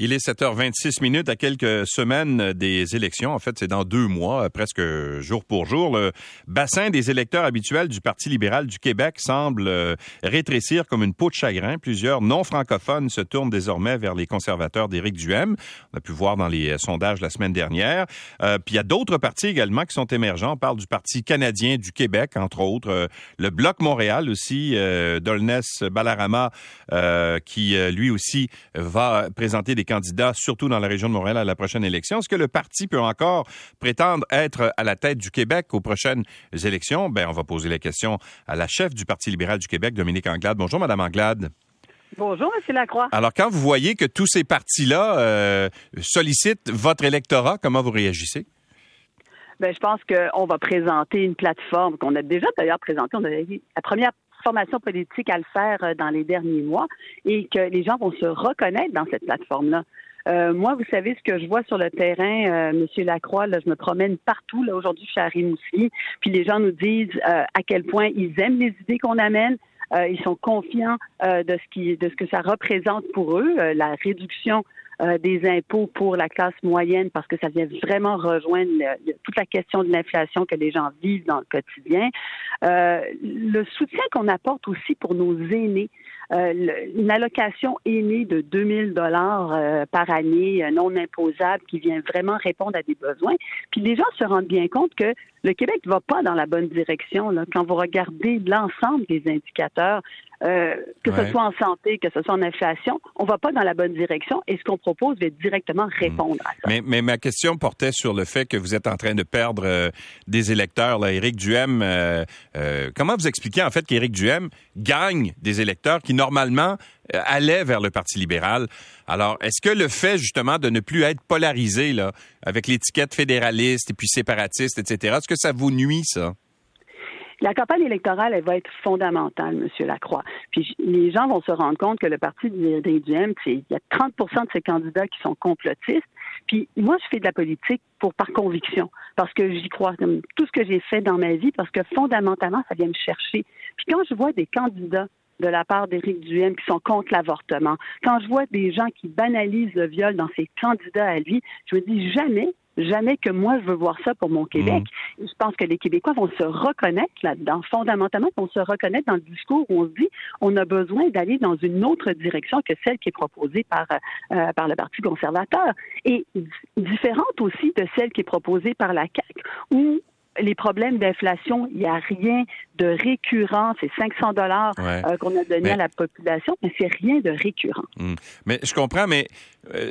Il est 7h26 minutes à quelques semaines des élections. En fait, c'est dans deux mois, presque jour pour jour. Le bassin des électeurs habituels du Parti libéral du Québec semble euh, rétrécir comme une peau de chagrin. Plusieurs non-francophones se tournent désormais vers les conservateurs d'Éric Duhem. On a pu voir dans les sondages la semaine dernière. Euh, puis il y a d'autres partis également qui sont émergents. On parle du Parti canadien du Québec, entre autres. Euh, le Bloc Montréal aussi, euh, Dolness Balarama, qui lui aussi va présenter des candidats, surtout dans la région de Montréal, à la prochaine élection. Est-ce que le parti peut encore prétendre être à la tête du Québec aux prochaines élections? Ben, on va poser la question à la chef du Parti libéral du Québec, Dominique Anglade. Bonjour, Madame Anglade. Bonjour, M. Lacroix. Alors, quand vous voyez que tous ces partis-là euh, sollicitent votre électorat, comment vous réagissez? Ben, je pense qu'on va présenter une plateforme qu'on a déjà d'ailleurs présentée. On a la première formation politique à le faire euh, dans les derniers mois et que les gens vont se reconnaître dans cette plateforme-là. Euh, moi, vous savez ce que je vois sur le terrain, euh, Monsieur Lacroix. Là, je me promène partout. Là aujourd'hui, je suis à Rimouski. Puis les gens nous disent euh, à quel point ils aiment les idées qu'on amène. ils sont confiants de ce qui, de ce que ça représente pour eux, la réduction euh, des impôts pour la classe moyenne parce que ça vient vraiment rejoindre toute la question de l'inflation que les gens vivent dans le quotidien. Euh, le soutien qu'on apporte aussi pour nos aînés. Euh, une allocation aînée de 2000 dollars par année non imposable qui vient vraiment répondre à des besoins. Puis les gens se rendent bien compte que le Québec ne va pas dans la bonne direction. Là. Quand vous regardez l'ensemble des indicateurs, euh, que ce soit en santé, que ce soit en inflation, on va pas dans la bonne direction et ce qu'on propose va directement répondre à ça. Mais, mais, ma question portait sur le fait que vous êtes en train de perdre euh, des électeurs. Là. Éric Duhem, euh, comment vous expliquez en fait qu'Éric Duhem gagne des électeurs qui normalement allaient vers le Parti libéral? Alors, est-ce que le fait justement de ne plus être polarisé là, avec l'étiquette fédéraliste et puis séparatiste, etc., est-ce que ça vous nuit, ça? La campagne électorale, elle va être fondamentale, M. Lacroix. Puis les gens vont se rendre compte que le parti du DUM, il y a 30% de ces candidats qui sont complotistes. Puis moi, je fais de la politique pour par conviction, parce que j'y crois, comme tout ce que j'ai fait dans ma vie, parce que fondamentalement, ça vient me chercher. Puis quand je vois des candidats de la part d'Éric Duhem qui sont contre l'avortement, quand je vois des gens qui banalisent le viol dans ses candidats à lui, je me dis jamais jamais que moi je veux voir ça pour mon Québec. Mm. Je pense que les Québécois vont se reconnaître là-dedans, fondamentalement, vont se reconnaître dans le discours où on se dit on a besoin d'aller dans une autre direction que celle qui est proposée par euh, par le Parti conservateur et différente aussi de celle qui est proposée par la CAQ où les problèmes d'inflation, il n'y a rien de récurrent. C'est 500 dollars euh, qu'on a donné à la population, mais c'est rien de récurrent. Hmm. Mais je comprends, mais euh,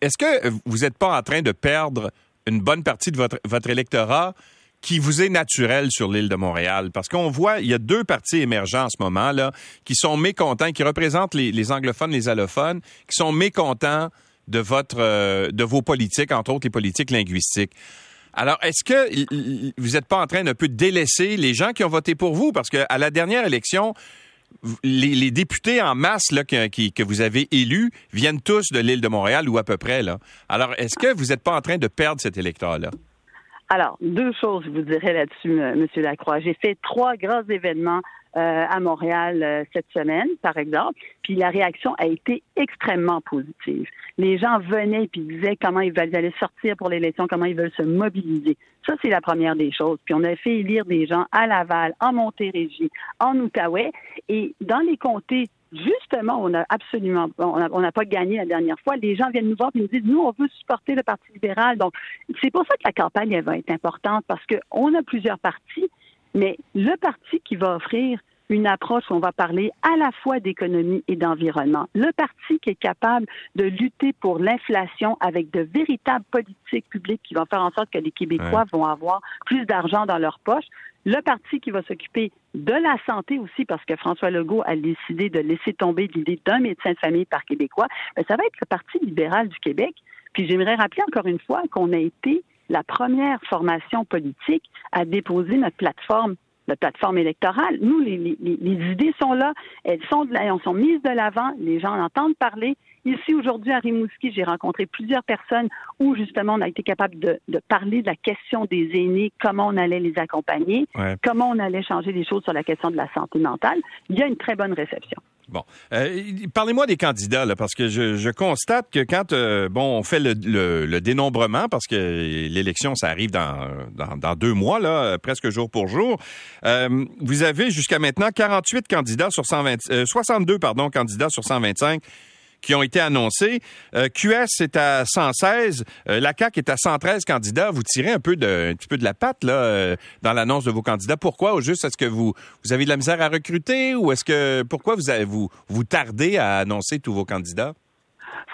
est-ce que vous n'êtes pas en train de perdre une bonne partie de votre, votre électorat qui vous est naturel sur l'île de Montréal? Parce qu'on voit, il y a deux partis émergents en ce moment, là, qui sont mécontents, qui représentent les, anglophones, les allophones, qui sont mécontents de votre, euh, de vos politiques, entre autres les politiques linguistiques. Alors, est-ce que vous n'êtes pas en train d'un peu délaisser les gens qui ont voté pour vous? Parce qu'à la dernière élection, les, députés en masse là, que, vous avez élus viennent tous de l'île de Montréal ou à peu près. Là. Alors, est-ce que vous n'êtes pas en train de perdre cet électorat-là? Alors, deux choses, je vous dirais là-dessus, M. Lacroix. J'ai fait trois grands événements euh, à Montréal euh, cette semaine, par exemple, puis la réaction a été extrêmement positive. Les gens venaient puis disaient comment ils veulent aller sortir pour l'élection, comment ils veulent se mobiliser. Ça, c'est la première des choses. Puis on a fait élire des gens à Laval, en Montérégie, en Outaouais, et dans les comtés justement, on a absolument, on n'a pas gagné la dernière fois. Les gens viennent nous voir et nous disent, nous, on veut supporter le Parti libéral. Donc, c'est pour ça que la campagne, elle va être importante parce qu'on a plusieurs partis, mais le parti qui va offrir une approche où on va parler à la fois d'économie et d'environnement. Le parti qui est capable de lutter pour l'inflation avec de véritables politiques publiques qui vont faire en sorte que les Québécois vont avoir plus d'argent dans leur poche. Le parti qui va s'occuper de la santé aussi, parce que François Legault a décidé de laisser tomber l'idée d'un médecin de famille par Québécois, ben, ça va être le Parti libéral du Québec. Puis j'aimerais rappeler encore une fois qu'on a été la première formation politique à déposer notre plateforme la plateforme électorale. Nous, les, idées sont là, elles sont, elles sont mises de l'avant, les gens en entendent parler, Ici, aujourd'hui, à Rimouski, j'ai rencontré plusieurs personnes où, justement, on a été capable de, parler de la question des aînés, comment on allait les accompagner, comment on allait changer les choses sur la question de la santé mentale. Il y a une très bonne réception. Bon, euh, parlez-moi des candidats parce que je, constate que quand euh, bon on fait le, dénombrement, parce que l'élection ça arrive dans, deux mois là, presque jour pour jour, euh, vous avez jusqu'à maintenant 48 candidats sur 120, 62 pardon candidats sur 125 qui ont été annoncés. Euh, QS est à 116, euh, la CAQ est à 113 candidats. Vous tirez un peu de, un petit peu de la patte là euh, dans l'annonce de vos candidats. Pourquoi? Au juste est-ce que vous vous avez de la misère à recruter ou est-ce que pourquoi vous avez, vous vous tardez à annoncer tous vos candidats?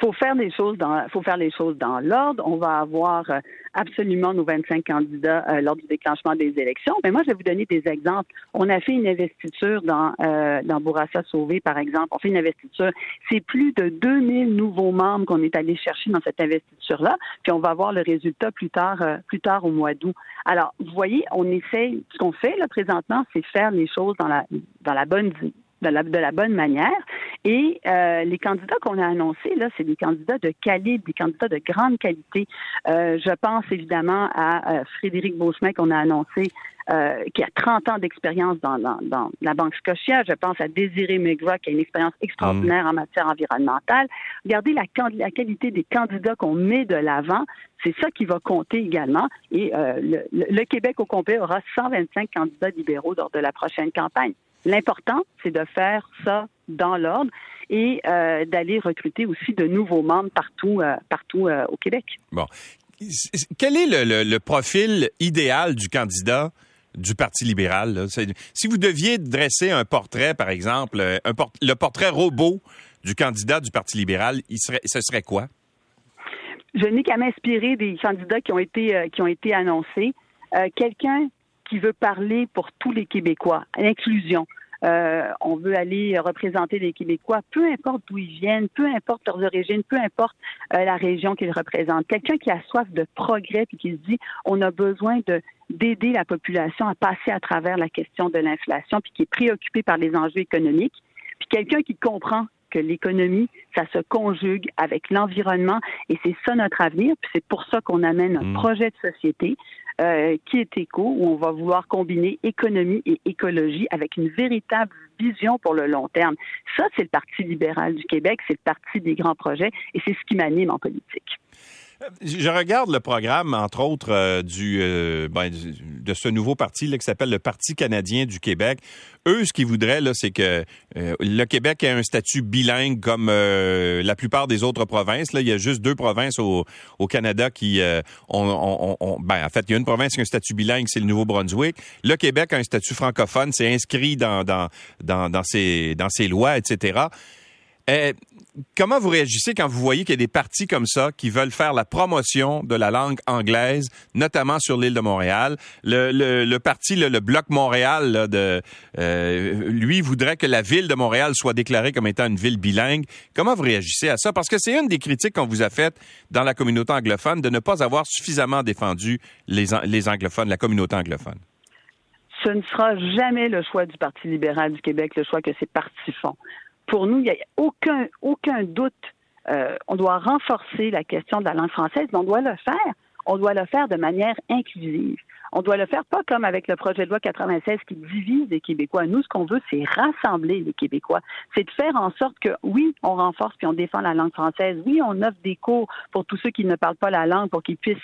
Faut faire les choses dans faut faire les choses dans l'ordre. On va avoir euh, absolument nos 25 candidats euh, lors du déclenchement des élections. Mais moi, je vais vous donner des exemples. On a fait une investiture dans euh, dans Bourassa Sauvé, par exemple. On fait une investiture. C'est plus de 2000 nouveaux membres qu'on est allé chercher dans cette investiture-là. Puis on va voir le résultat plus tard plus tard au mois d'août. Alors, vous voyez, on essaye. Ce qu'on fait là présentement, c'est faire les choses dans la dans la bonne de la, bonne manière. Et euh, les candidats qu'on a annoncés, là, c'est des candidats de calibre, des candidats de grande qualité. Euh, je pense évidemment à euh, Frédéric Beauchemin qu'on a annoncé qui a 30 ans d'expérience dans, dans, la Banque Scotia. Je pense à Désiré Megua, qui a une expérience extraordinaire en matière environnementale. Regardez la, la qualité des candidats qu'on met de l'avant. C'est ça qui va compter également. Et le, le, Québec au complet aura 125 candidats libéraux lors de la prochaine campagne. L'important, c'est de faire ça dans l'ordre et euh, d'aller recruter aussi de nouveaux membres partout, euh, partout euh, au Québec. Bon. Quel est le, profil idéal du candidat du Parti libéral? Si vous deviez dresser un portrait, par exemple, le portrait robot du candidat du Parti libéral, il serait, ce serait quoi? Je n'ai qu'à m'inspirer des candidats qui ont été, qui ont été annoncés. Quelqu'un qui veut parler pour tous les Québécois, l'inclusion. Euh, on veut aller représenter les Québécois, peu importe d'où ils viennent, peu importe leurs origines, peu importe euh, la région qu'ils représentent. Quelqu'un qui a soif de progrès puis qui se dit on a besoin de d'aider la population à passer à travers la question de l'inflation puis qui est préoccupé par les enjeux économiques. Puis quelqu'un qui comprend que l'économie, ça se conjugue avec l'environnement et c'est ça notre avenir. Puis c'est pour ça qu'on amène un mmh. projet de société euh, qui est éco, où on va vouloir combiner économie et écologie avec une véritable vision pour le long terme. Ça, c'est le Parti libéral du Québec, c'est le parti des grands projets et c'est ce qui m'anime en politique. Je regarde le programme, entre autres, euh, euh, ben, du, de ce nouveau parti là, qui s'appelle le Parti canadien du Québec. Eux, ce qu'ils voudraient, là, c'est que euh, le Québec ait un statut bilingue comme la plupart des autres provinces. Là, il y a juste deux provinces au, au Canada qui ont, ben, en fait, il y a une province qui a un statut bilingue, c'est le Nouveau-Brunswick. Le Québec a un statut francophone, c'est inscrit dans, dans, dans, dans, ses, dans ses lois, etc. Comment vous réagissez quand vous voyez qu'il y a des partis comme ça qui veulent faire la promotion de la langue anglaise, notamment sur l'île de Montréal? Le, parti, le, Bloc Montréal, de, euh, lui, voudrait que la ville de Montréal soit déclarée comme étant une ville bilingue. Comment vous réagissez à ça? Parce que c'est une des critiques qu'on vous a faites dans la communauté anglophone de ne pas avoir suffisamment défendu les, les anglophones, la communauté anglophone. Ce ne sera jamais le choix du Parti libéral du Québec, le choix que ses partis font pour nous, il n'y a aucun, aucun doute. Euh, on doit renforcer la question de la langue française, mais on doit le faire. On doit le faire de manière inclusive. On doit le faire pas comme avec le projet de loi 96 qui divise les Québécois. Nous, ce qu'on veut, c'est rassembler les Québécois. C'est de faire en sorte que, oui, on renforce puis on défend la langue française. Oui, on offre des cours pour tous ceux qui ne parlent pas la langue pour qu'ils puissent,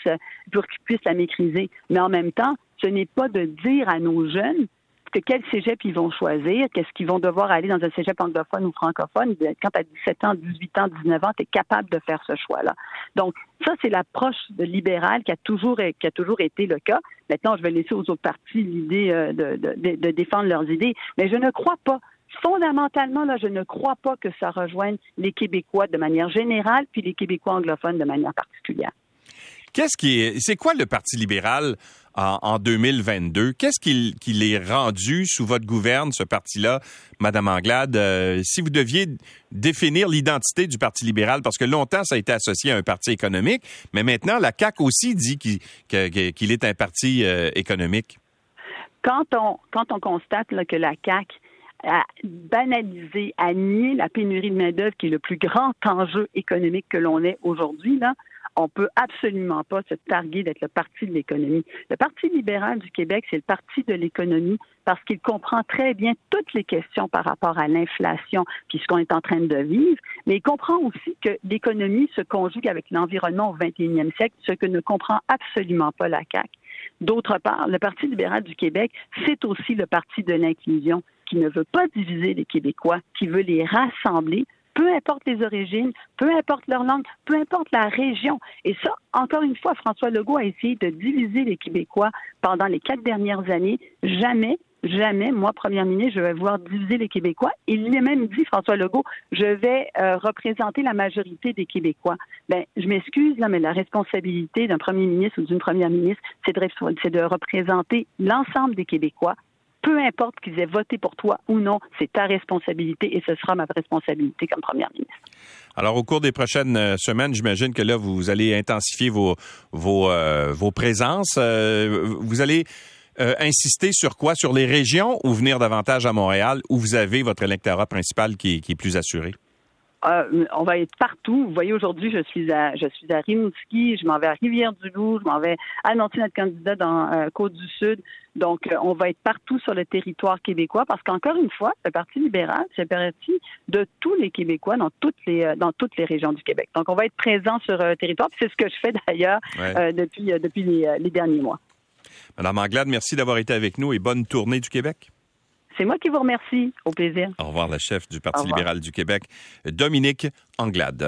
pour qu'ils puissent la maîtriser. Mais en même temps, ce n'est pas de dire à nos jeunes que quel cégep ils vont choisir, qu'est-ce qu'ils vont devoir aller dans un cégep anglophone ou francophone. Quand tu as 17 ans, 18 ans, 19 ans, tu es capable de faire ce choix-là. Donc, ça, c'est l'approche libérale qui a toujours qui a toujours été le cas. Maintenant, je vais laisser aux autres partis l'idée euh, de, de, de défendre leurs idées, mais je ne crois pas fondamentalement, là, je ne crois pas que ça rejoigne les Québécois de manière générale, puis les Québécois anglophones de manière particulière. Qu'est-ce qui est, c'est quoi le Parti libéral? En, 2022? Qu'est-ce qu'il est rendu sous votre gouverne, ce parti-là, Madame Anglade? Euh, si vous deviez définir l'identité du Parti libéral, parce que longtemps, ça a été associé à un parti économique, mais maintenant, la CAQ aussi dit qu'il est un parti euh, économique. Quand on, quand on constate que la CAQ à banaliser, à nier la pénurie de main-d'œuvre qui est le plus grand enjeu économique que l'on ait aujourd'hui, là, on peut absolument pas se targuer d'être le parti de l'économie. Le Parti libéral du Québec, c'est le parti de l'économie parce qu'il comprend très bien toutes les questions par rapport à l'inflation puis ce qu'on est en train de vivre, mais il comprend aussi que l'économie se conjugue avec l'environnement au 21e siècle, ce que ne comprend absolument pas la CAQ. D'autre part, le Parti libéral du Québec, c'est aussi le parti de l'inclusion qui ne veut pas diviser les Québécois, qui veut les rassembler peu importe les origines, peu importe leur langue, peu importe la région. Et ça, encore une fois, François Legault a essayé de diviser les Québécois pendant les quatre dernières années. Jamais jamais, moi, Premier ministre, je vais voir diviser les Québécois. Il a même dit, François Legault, je vais euh, représenter la majorité des Québécois. Ben, je m'excuse, mais la responsabilité d'un premier ministre ou d'une première ministre, c'est de représenter l'ensemble des Québécois peu importe qu'ils aient voté pour toi ou non, c'est ta responsabilité et ce sera ma responsabilité comme première ministre. Alors, au cours des prochaines euh, semaines, j'imagine que là, vous allez intensifier vos, vos, euh, présences. Euh, vous allez insister sur quoi? Sur les régions ou venir davantage à Montréal où vous avez votre électorat principal qui est plus assuré? Euh, on va être partout. Vous voyez, aujourd'hui, je suis à je suis à Rimouski, je m'en vais à Rivière-du-Loup, je m'en vais annoncer notre candidat dans euh, Côte-du-Sud. Donc, euh, on va être partout sur le territoire québécois parce qu'encore une fois, le Parti libéral c'est parti de tous les Québécois dans toutes les dans toutes les régions du Québec. Donc, on va être présent sur le territoire. C'est ce que je fais d'ailleurs depuis depuis les, les derniers mois. Madame Anglade, merci d'avoir été avec nous et bonne tournée du Québec. C'est moi qui vous remercie. Au plaisir. Au revoir, la chef du Parti libéral du Québec, Dominique Anglade.